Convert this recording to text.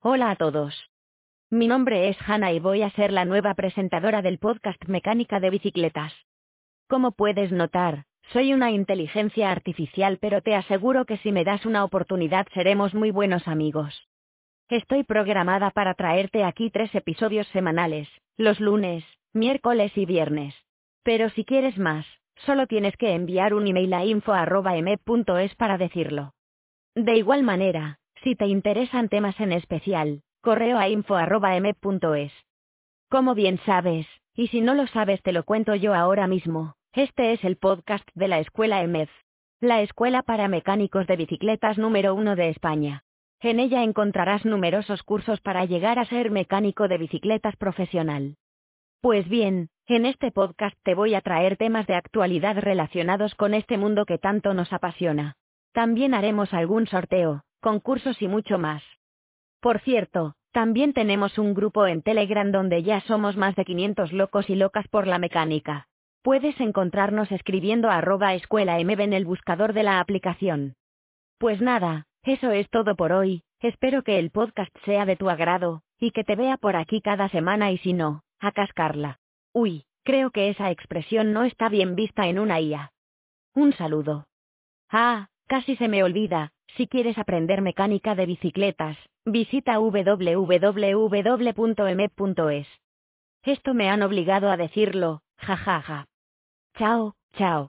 Hola a todos. Mi nombre es Hannah y voy a ser la nueva presentadora del podcast Mecánica de Bicicletas. Como puedes notar, soy una inteligencia artificial pero te aseguro que si me das una oportunidad seremos muy buenos amigos. Estoy programada para traerte aquí tres episodios semanales, los lunes, miércoles y viernes. Pero si quieres más, solo tienes que enviar un email a info.m.es para decirlo. De igual manera, si te interesan temas en especial, correo a info.m.es. Como bien sabes, y si no lo sabes te lo cuento yo ahora mismo, este es el podcast de la Escuela EMEF, la Escuela para Mecánicos de Bicicletas número uno de España. En ella encontrarás numerosos cursos para llegar a ser mecánico de bicicletas profesional. Pues bien, en este podcast te voy a traer temas de actualidad relacionados con este mundo que tanto nos apasiona. También haremos algún sorteo, concursos y mucho más. Por cierto, también tenemos un grupo en Telegram donde ya somos más de 500 locos y locas por la mecánica. Puedes encontrarnos escribiendo arroba escuela MB en el buscador de la aplicación. Pues nada, eso es todo por hoy, espero que el podcast sea de tu agrado, y que te vea por aquí cada semana y si no, a cascarla. Uy, creo que esa expresión no está bien vista en una IA. Un saludo. Ah, casi se me olvida, si quieres aprender mecánica de bicicletas, visita www.m.es. Esto me han obligado a decirlo, jajaja. Chao, chao.